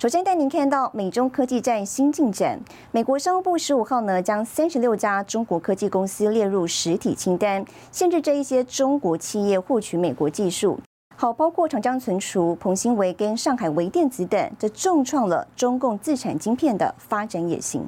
首先带您看到美中科技战新进展。美国商务部十五号呢，将三十六家中国科技公司列入实体清单，限制这一些中国企业获取美国技术。好，包括长江存储、彭新维跟上海微电子等，这重创了中共自产晶片的发展野心。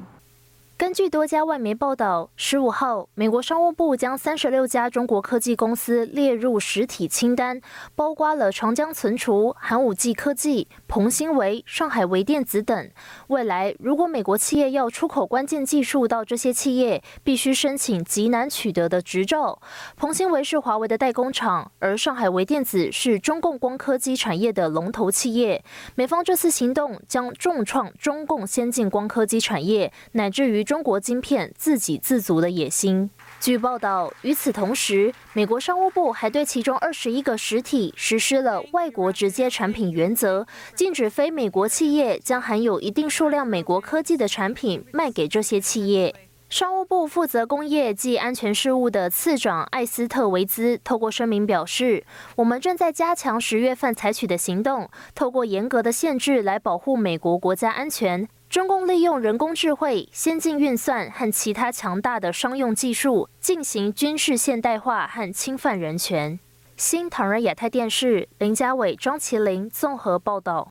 根据多家外媒报道，十五号，美国商务部将三十六家中国科技公司列入实体清单，包括了长江存储、寒武纪科技、鹏新维、上海微电子等。未来，如果美国企业要出口关键技术到这些企业，必须申请极难取得的执照。鹏新维是华为的代工厂，而上海微电子是中共光刻机产业的龙头企业。美方这次行动将重创中共先进光刻机产业，乃至于。中国晶片自给自足的野心。据报道，与此同时，美国商务部还对其中二十一个实体实施了外国直接产品原则，禁止非美国企业将含有一定数量美国科技的产品卖给这些企业。商务部负责工业及安全事务的次长艾斯特维兹透过声明表示：“我们正在加强十月份采取的行动，透过严格的限制来保护美国国家安全。”中共利用人工智慧、先进运算和其他强大的商用技术进行军事现代化和侵犯人权。新唐人亚太电视林家伟、庄麒麟综合报道。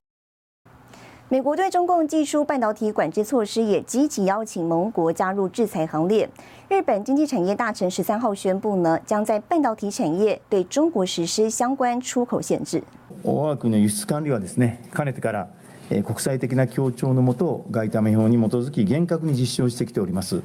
美国对中共技术半导体管制措施也积极邀请盟国加入制裁行列。日本经济产业大臣十三号宣布呢，将在半导体产业对中国实施相关出口限制。我国の輸出管理はですね、かねてから。 国際的な協調のもと外為法に基づき厳格に実施をしてきております。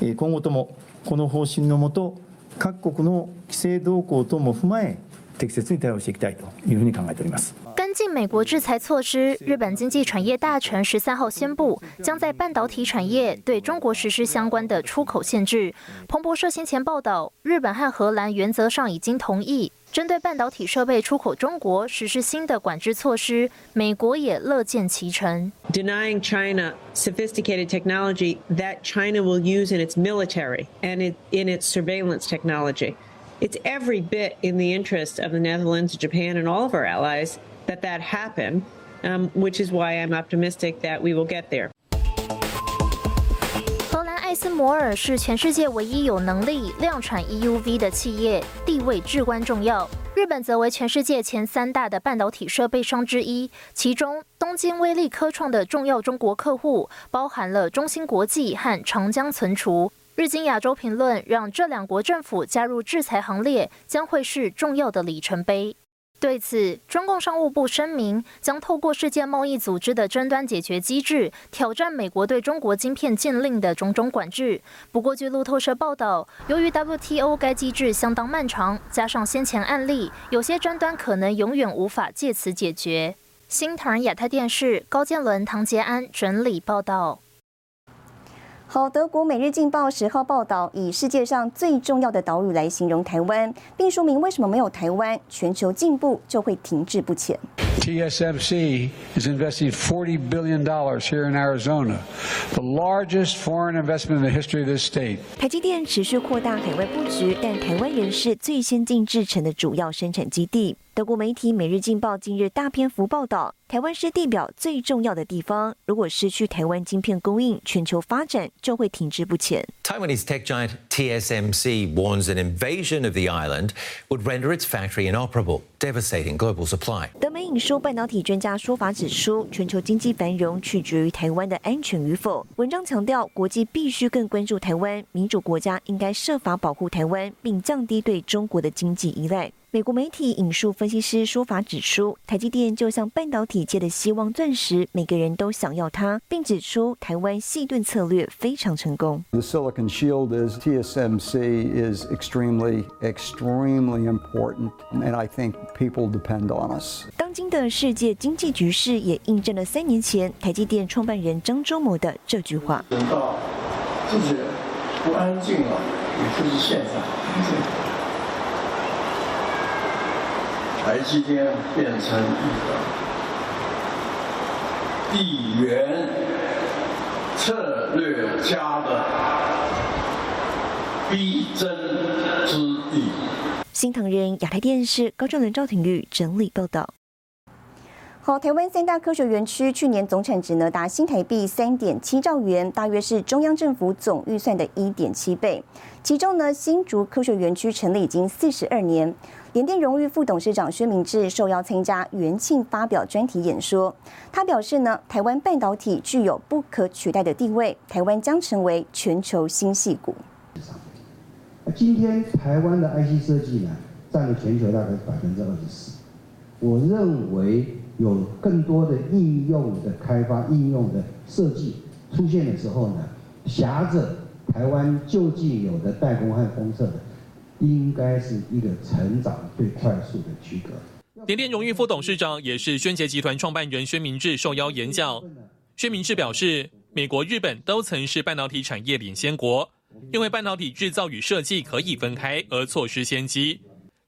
今後ともこの方針のもと各国の規制動向等も踏まえ適切に対応していきたいというふうに考えております。进美国制裁措施，日本经济产业大臣十三号宣布，将在半导体产业对中国实施相关的出口限制。彭博社先前报道，日本和荷兰原则上已经同意。针对半导体设备出口中国实施新的管制措施，美国也乐见其成。Denying China sophisticated technology that China will use in its military and in its surveillance technology, it's every bit in the interest of the Netherlands, Japan, and all of our allies that that happen, um, which is why I'm optimistic that we will get there. 荷兰艾斯摩尔是全世界唯一有能力量产 EUV 的企业，地位至关重要。日本则为全世界前三大的半导体设备商之一，其中东京威力科创的重要中国客户包含了中芯国际和长江存储。日经亚洲评论让这两国政府加入制裁行列，将会是重要的里程碑。对此，中共商务部声明将透过世界贸易组织的争端解决机制，挑战美国对中国晶片禁令的种种管制。不过，据路透社报道，由于 WTO 该机制相当漫长，加上先前案例，有些争端可能永远无法借此解决。新唐人亚太电视高建伦、唐杰安整理报道。好，德国《每日镜报》十号报道，以世界上最重要的岛屿来形容台湾，并说明为什么没有台湾，全球进步就会停滞不前。TSMC is investing $40 billion dollars here in Arizona, the largest foreign investment in the history of this state. 台积电持续扩大海外布局，但台湾仍是最先进制程的主要生产基地。德国媒体《每日镜报》近日大篇幅报道，台湾是地表最重要的地方。如果失去台湾晶片供应，全球发展就会停滞不前。Taiwanese tech giant TSMC warns an invasion of the island would render its factory inoperable, devastating global supply. 德媒引述半导体专家说法指出，全球经济繁荣取决于台湾的安全与否。文章强调，国际必须更关注台湾，民主国家应该设法保护台湾，并降低对中国的经济依赖。美国媒体引述分析师说法指出，台积电就像半导体界的希望钻石，每个人都想要它，并指出台湾细盾策略非常成功。The silicon shield is TSMC is extremely extremely important, and I think people depend on us. 当今的世界经济局势也印证了三年前台积电创办人张忠谋的这句话：等到自己不安静了，也就是现在。台积电变成一个地缘策略家的逼真之地。新唐人亚太电视高正伦、赵廷玉整理报道。好，台湾三大科学园区去年总产值呢达新台币三点七兆元，大约是中央政府总预算的一点七倍。其中呢，新竹科学园区成立已经四十二年，联电荣誉副董事长薛明志受邀参加元庆发表专题演说。他表示呢，台湾半导体具有不可取代的地位，台湾将成为全球新系股。今天台湾的 IC 设计呢，占了全球大概百分之二十四。我认为。有更多的应用的开发、应用的设计出现的时候呢，挟着台湾就近有的代工和封测的，应该是一个成长最快速的区隔。联电荣誉副董事长也是宣杰集团创办人薛明志受邀演讲。薛明志表示，美国、日本都曾是半导体产业领先国，因为半导体制造与设计可以分开而错失先机。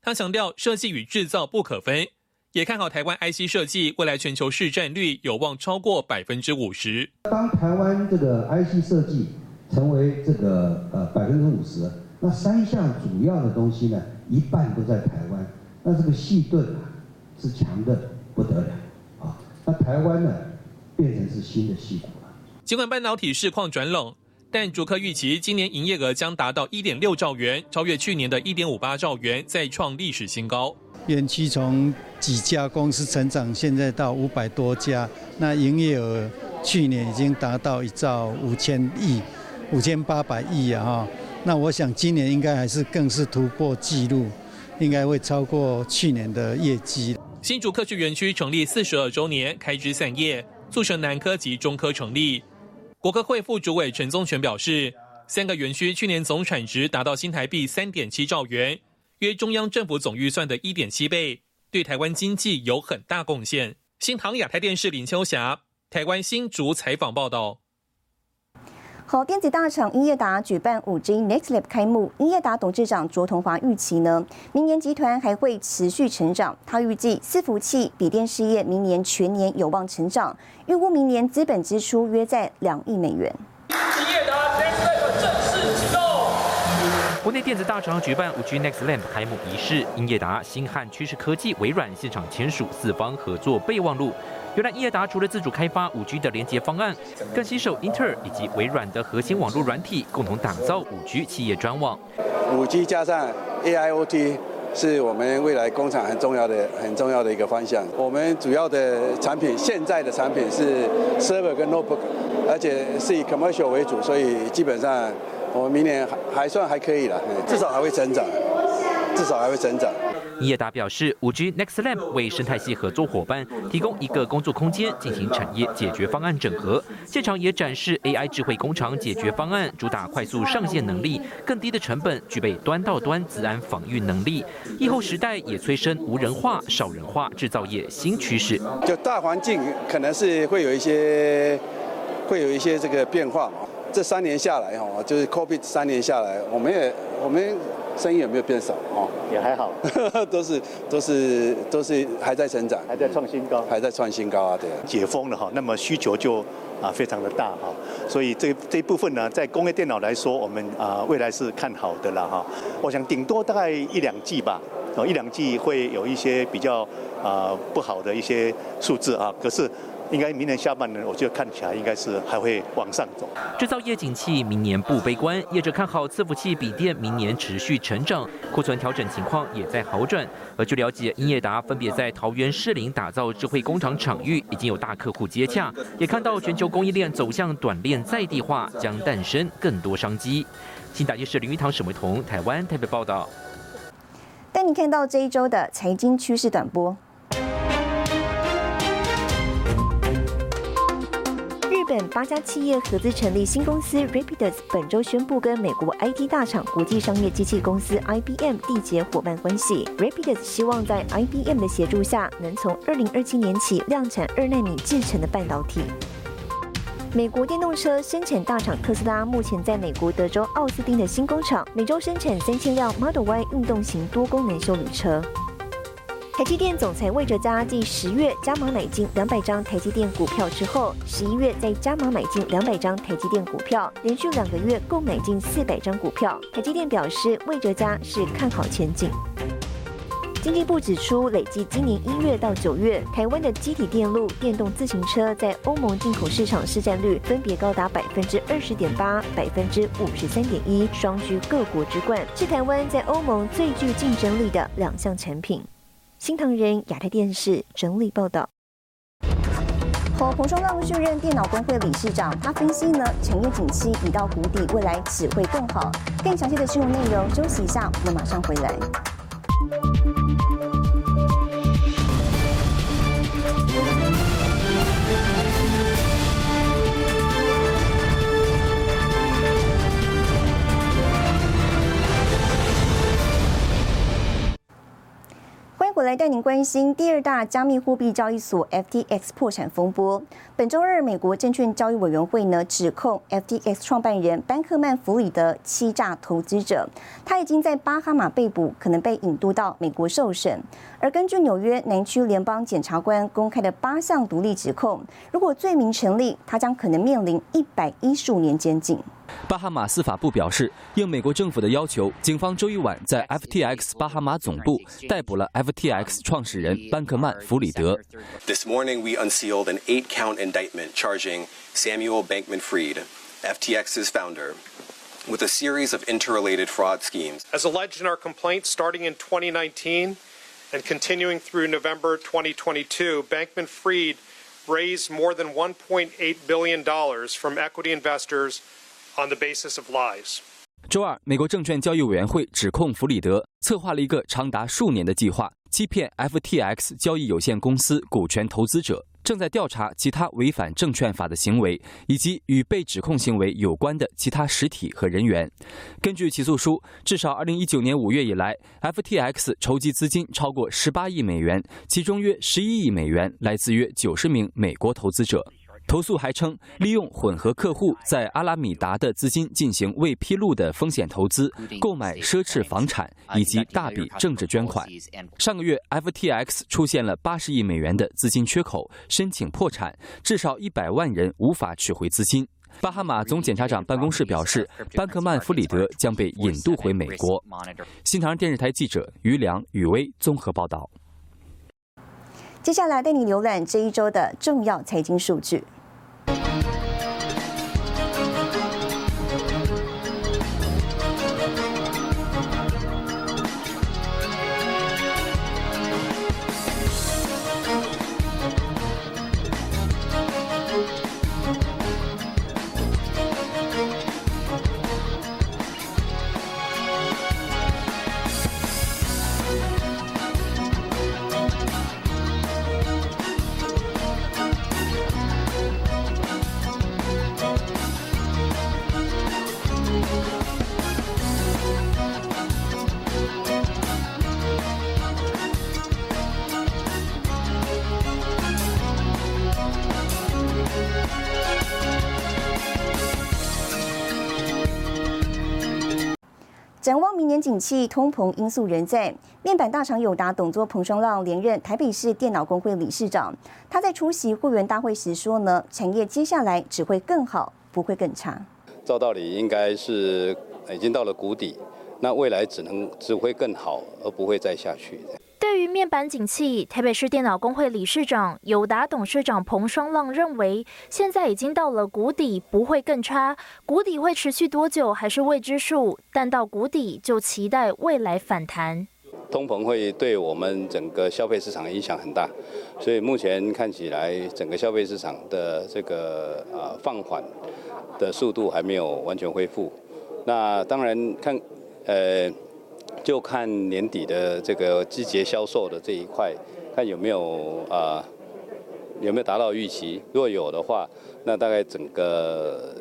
他强调，设计与制造不可分。也看好台湾 IC 设计未来全球市占率有望超过百分之五十。当台湾这个 IC 设计成为这个呃百分之五十，那三项主要的东西呢，一半都在台湾，那这个细盾啊是强的不得了啊。那台湾呢变成是新的细股了。尽管半导体市况转冷，但主客预期今年营业额将达到一点六兆元，超越去年的一点五八兆元，再创历史新高。园区从几家公司成长，现在到五百多家，那营业额去年已经达到一兆五千亿、五千八百亿啊！哈，那我想今年应该还是更是突破纪录，应该会超过去年的业绩。新竹科学园区成立四十二周年，开枝散叶，促成南科及中科成立。国科会副主委陈宗全表示，三个园区去年总产值达到新台币三点七兆元。约中央政府总预算的一点七倍，对台湾经济有很大贡献。新唐亚太电视林秋霞，台湾新竹采访报道。好，电子大厂英业达举办五 G Next Lab 开幕，英业达董事长卓同华预期呢，明年集团还会持续成长。他预计伺服器、笔电事业明年全年有望成长，预估明年资本支出约在两亿美元。英业达 Next Lab 正式启动国内电子大厂举办五 G Next Lamp 开幕仪式，英业达、星汉趋势科技、微软现场签署四方合作备忘录。原来英业达除了自主开发五 G 的连接方案，更携手英特尔以及微软的核心网络软体，共同打造五 G 企业专网。五 G 加上 AIoT 是我们未来工厂很重要的、很重要的一个方向。我们主要的产品，现在的产品是 Server 跟 Notebook，而且是以 Commercial 为主，所以基本上。我们明年还还算还可以了，至少还会增长，至少还会增长。叶达表示，五 G Next Lab 为生态系合作伙伴提供一个工作空间，进行产业解决方案整合。现场也展示 AI 智慧工厂解决方案，主打快速上线能力、更低的成本，具备端到端自安防御能力。疫后时代也催生无人化、少人化制造业新趋势。就大环境可能是会有一些，会有一些这个变化。这三年下来，哈，就是 COVID 三年下来，我们也我们生意有没有变少？哦，也还好，都是都是都是还在成长，还在创新高，还在创新高啊！对，解封了哈，那么需求就啊非常的大哈，所以这这一部分呢，在工业电脑来说，我们啊未来是看好的了哈。我想顶多大概一两季吧，哦一两季会有一些比较啊不好的一些数字啊，可是。应该明年下半年，我觉得看起来应该是还会往上走。制造业景气明年不悲观，业者看好伺服器、笔电明年持续成长，库存调整情况也在好转。而据了解，英业达分别在桃园、士林打造智慧工厂场域，已经有大客户接洽，也看到全球供应链走向短链在地化，将诞生更多商机。新大电视林玉堂、沈维彤，台湾台北报道。带你看到这一周的财经趋势短波。本八家企业合资成立新公司 Rapidus，本周宣布跟美国 IT 大厂国际商业机器公司 IBM 缔结伙伴关系。Rapidus 希望在 IBM 的协助下，能从二零二七年起量产二纳米制成的半导体。美国电动车生产大厂特斯拉目前在美国德州奥斯汀的新工厂，每周生产三千辆 Model Y 运动型多功能修理车。台积电总裁魏哲嘉继十月加码买进两百张台积电股票之后，十一月再加码买进两百张台积电股票，连续两个月共买进四百张股票。台积电表示，魏哲嘉是看好前景。经济部指出，累计今年一月到九月，台湾的机体电路、电动自行车在欧盟进口市场市占率分别高达百分之二十点八、百分之五十三点一，双居各国之冠，是台湾在欧盟最具竞争力的两项产品。新唐人亚太电视整理报道。和彭双浪续任电脑工会理事长，他分析呢，产业景气已到谷底，未来只会更好。更详细的新闻内容，休息一下，我们马上回来。回来带您关心第二大加密货币交易所 FTX 破产风波。本周二，美国证券交易委员会呢指控 FTX 创办人班克曼弗里德欺诈投资者，他已经在巴哈马被捕，可能被引渡到美国受审。而根据纽约南区联邦检察官公开的八项独立指控，如果罪名成立，他将可能面临一百一十五年监禁。巴哈马司法部表示，应美国政府的要求，警方周一晚在 FTX 巴哈马总部逮捕了 FTX 创始人班克曼弗里德。This morning we unsealed an eight-count indictment charging Samuel Bankman-Fried, FTX's founder, with a series of interrelated fraud schemes. As alleged in our complaint, starting in 2019 and continuing through November 2022, Bankman-Fried raised more than 1.8 billion dollars from equity investors. on the basis of lies. 周二，美国证券交易委员会指控弗里德策划了一个长达数年的计划，欺骗 FTX 交易有限公司股权投资者。正在调查其他违反证券法的行为，以及与被指控行为有关的其他实体和人员。根据起诉书，至少2019年5月以来，FTX 筹集资金超过18亿美元，其中约11亿美元来自约90名美国投资者。投诉还称，利用混合客户在阿拉米达的资金进行未披露的风险投资，购买奢侈房产以及大笔政治捐款。上个月，FTX 出现了八十亿美元的资金缺口，申请破产，至少一百万人无法取回资金。巴哈马总检察长办公室表示，班克曼弗里德将被引渡回美国。新唐人电视台记者于良、雨薇综合报道。接下来带你浏览这一周的重要财经数据。年景气，通膨因素仍在。面板大厂友达董座彭双浪连任台北市电脑工会理事长。他在出席会员大会时说呢，产业接下来只会更好，不会更差。照道理应该是已经到了谷底，那未来只能只会更好，而不会再下去。对于面板景气，台北市电脑工会理事长友达董事长彭双浪认为，现在已经到了谷底，不会更差。谷底会持续多久还是未知数，但到谷底就期待未来反弹。通膨会对我们整个消费市场影响很大，所以目前看起来整个消费市场的这个啊放缓的速度还没有完全恢复。那当然看呃。就看年底的这个季节销售的这一块，看有没有啊有没有达到预期。如果有的话，那大概整个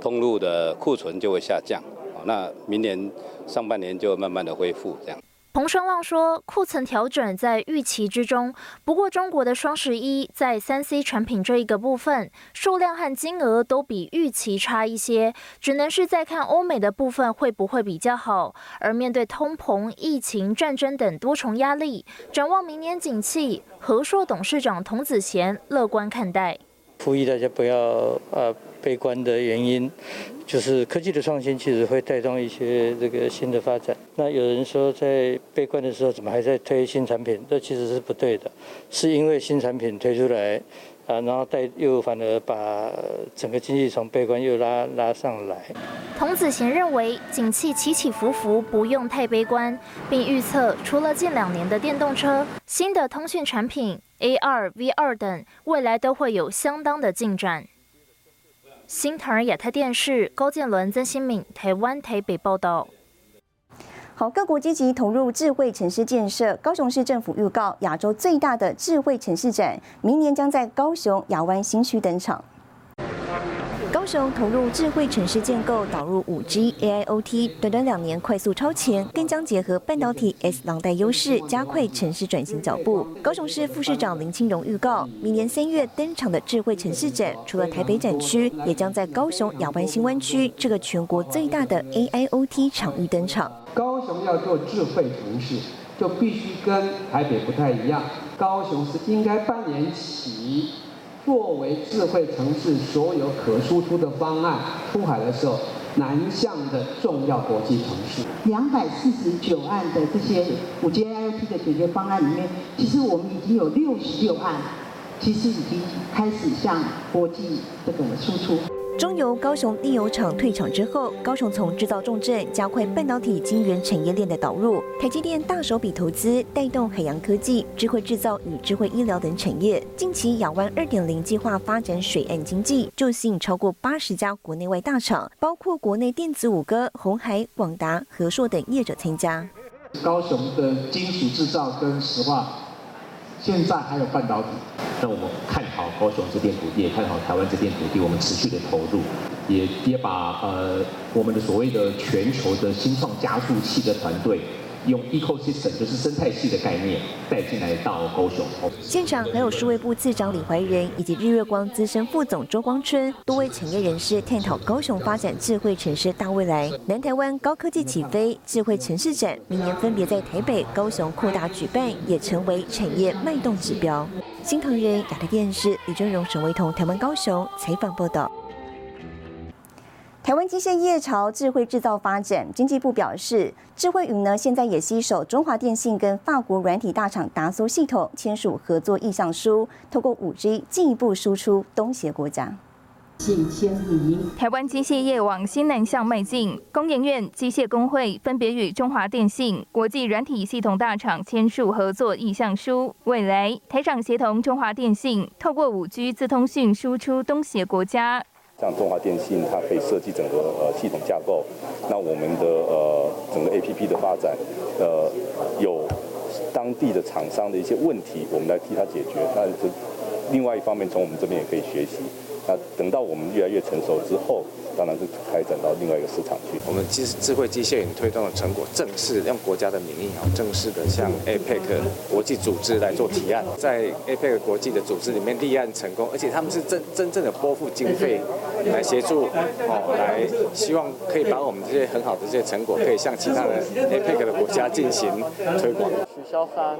通路的库存就会下降。那明年上半年就慢慢的恢复这样。彭双浪说，库存调整在预期之中。不过，中国的双十一在三 C 产品这一个部分，数量和金额都比预期差一些，只能是在看欧美的部分会不会比较好。而面对通膨、疫情、战争等多重压力，展望明年景气，和硕董事长童子贤乐观看待。呼吁大家不要呃悲观的原因。就是科技的创新，其实会带动一些这个新的发展。那有人说，在悲观的时候，怎么还在推新产品？这其实是不对的，是因为新产品推出来，啊，然后带又反而把整个经济从悲观又拉拉上来。童子贤认为，景气起起伏伏，不用太悲观，并预测，除了近两年的电动车，新的通讯产品、AR、VR 等，未来都会有相当的进展。新唐人亚太电视高建伦、曾新敏，台湾台北报道。好，各国积极投入智慧城市建设。高雄市政府预告，亚洲最大的智慧城市展，明年将在高雄亚湾新区登场。高雄投入智慧城市建构，导入五 G、AIoT，短短两年快速超前，更将结合半导体 S 廊带优势，加快城市转型脚步。高雄市副市长林清荣预告，明年三月登场的智慧城市展，除了台北展区，也将在高雄亚湾新湾区这个全国最大的 AIoT 场域登场。高雄要做智慧城市，就必须跟台北不太一样，高雄是应该扮演起。作为智慧城市所有可输出的方案出海的时候，南向的重要国际城市，两百四十九案的这些五 G IoT 的解决方案里面，其实我们已经有六十六案，其实已经开始向国际这个输出。中油高雄炼油厂退场之后，高雄从制造重镇加快半导体晶圆产业链的导入。台积电大手笔投资，带动海洋科技、智慧制造与智慧医疗等产业。近期亚湾二点零计划发展水岸经济，就吸引超过八十家国内外大厂，包括国内电子五哥、红海、广达、和硕等业者参加。高雄的金属制造跟石化，现在还有半导体。那我们看高雄这片土地，也看好台湾这片土地，我们持续的投入，也也把呃我们的所谓的全球的新创加速器的团队。用 ecosystem 就是生态系的概念带进来到高雄。现场还有数位部次长李怀仁以及日月光资深副总周光春，多位产业人士探讨高雄发展智慧城市大未来。南台湾高科技起飞，智慧城市展明年分别在台北、高雄扩大举办，也成为产业脉动指标。新唐人亚太电视李尊荣、沈维彤，台湾高雄采访报道。台湾机械业朝智慧制造发展，经济部表示，智慧云呢现在也携手中华电信跟法国软体大厂达苏系统签署合作意向书，透过五 G 进一步输出东协国家。台湾机械业往新南向迈进，工研院机械工会分别与中华电信、国际软体系统大厂签署合作意向书，未来台厂协同中华电信，透过五 G 自通讯输出东协国家。像中华电信，它可以设计整个呃系统架构。那我们的呃整个 A P P 的发展，呃有当地的厂商的一些问题，我们来替他解决。那这另外一方面，从我们这边也可以学习。那等到我们越来越成熟之后。当然是开展到另外一个市场去。我们其实智慧机械人推动的成果，正式用国家的名义啊，正式的向 APEC 国际组织来做提案，在 APEC 国际的组织里面立案成功，而且他们是真真正的拨付经费来协助哦，来希望可以把我们这些很好的这些成果，可以向其他的 APEC 的国家进行推广。许肖三。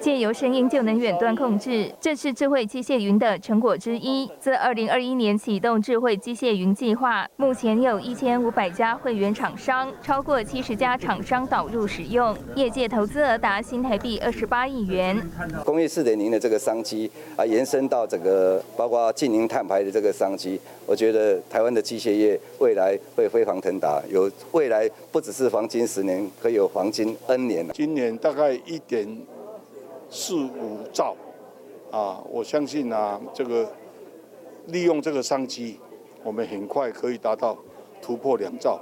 借由声音就能远端控制，这是智慧机械云的成果之一。自二零二一年启动智慧机械云计划，目前有一千五百家会员厂商，超过七十家厂商导入使用，业界投资额达新台币二十八亿元。工业四点零的这个商机啊，延伸到整个包括近零碳排的这个商机，我觉得台湾的机械业未来会飞黄腾达，有未来不只是黄金十年，可以有黄金 N 年。今年大概一点。四五兆，啊，我相信啊，这个利用这个商机，我们很快可以达到突破两兆。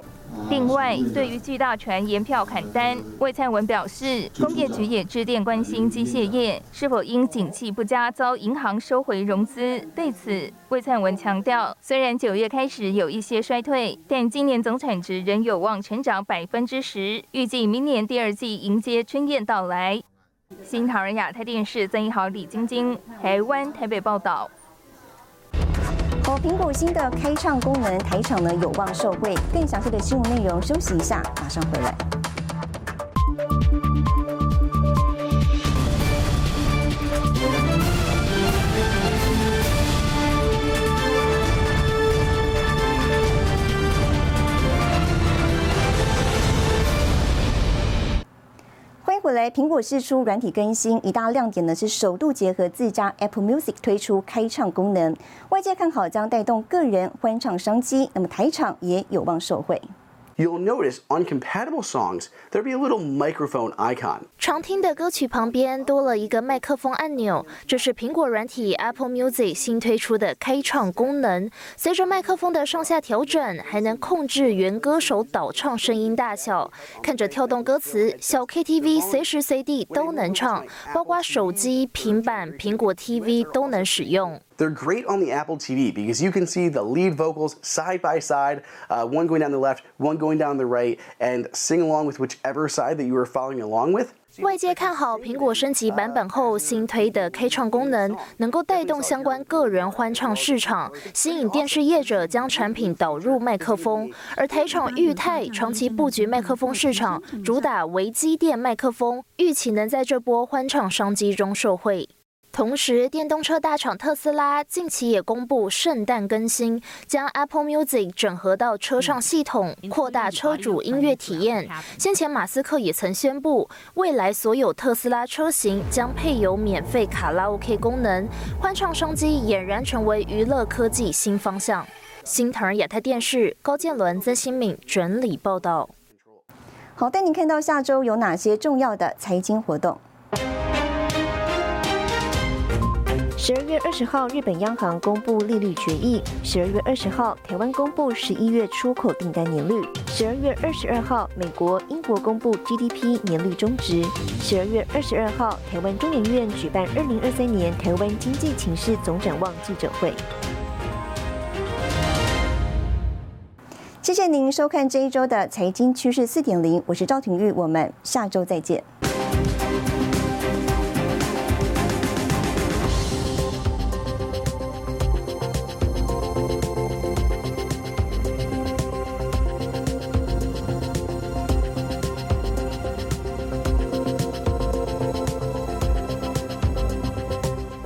另外，对于巨大船延票砍单，魏灿文表示，工业局也致电关心机械业是否因景气不佳遭银行收回融资。对此，魏灿文强调，虽然九月开始有一些衰退，但今年总产值仍有望成长百分之十，预计明年第二季迎接春燕到来。新唐人亚太电视曾一豪、李晶晶，台湾台北报道。好，苹果新的开唱功能，台场呢有望受惠。更详细的新闻内容，休息一下，马上回来。苹果释出软体更新，一大亮点呢是首度结合自家 Apple Music 推出开唱功能，外界看好将带动个人欢唱商机，那么台场也有望受惠。You'll notice on compatible songs there'll be a little microphone icon. 常听的歌曲旁边多了一个麦克风按钮，这是苹果软体 Apple Music 新推出的开唱功能。随着麦克风的上下调整，还能控制原歌手导唱声音大小。看着跳动歌词，小 KTV 随时随地都能唱，包括手机、平板、苹果 TV 都能使用。They're great on the Apple TV because you can see the lead vocals side by side, uh, one going down the left, one going down the right, and sing along with whichever side that you are following along with. 外界看好苹果升级版本后新推的 K 唱功能，能够带动相关个人欢唱市场，吸引电视业者将产品导入麦克风。而台厂裕泰长期布局麦克风市场，主打微机电麦克风，预期能在这波欢唱商机中受惠。同时，电动车大厂特斯拉近期也公布圣诞更新，将 Apple Music 整合到车上系统，扩大车主音乐体验。先前马斯克也曾宣布，未来所有特斯拉车型将配有免费卡拉 OK 功能，欢唱商机俨然成为娱乐科技新方向。新唐亚太电视高建伦、曾新敏整理报道。好，带您看到下周有哪些重要的财经活动。十二月二十号，日本央行公布利率决议；十二月二十号，台湾公布十一月出口订单年率；十二月二十二号，美国、英国公布 GDP 年率中值；十二月二十二号，台湾中研院举办二零二三年台湾经济情势总展望记者会。谢谢您收看这一周的财经趋势四点零，我是赵廷玉，我们下周再见。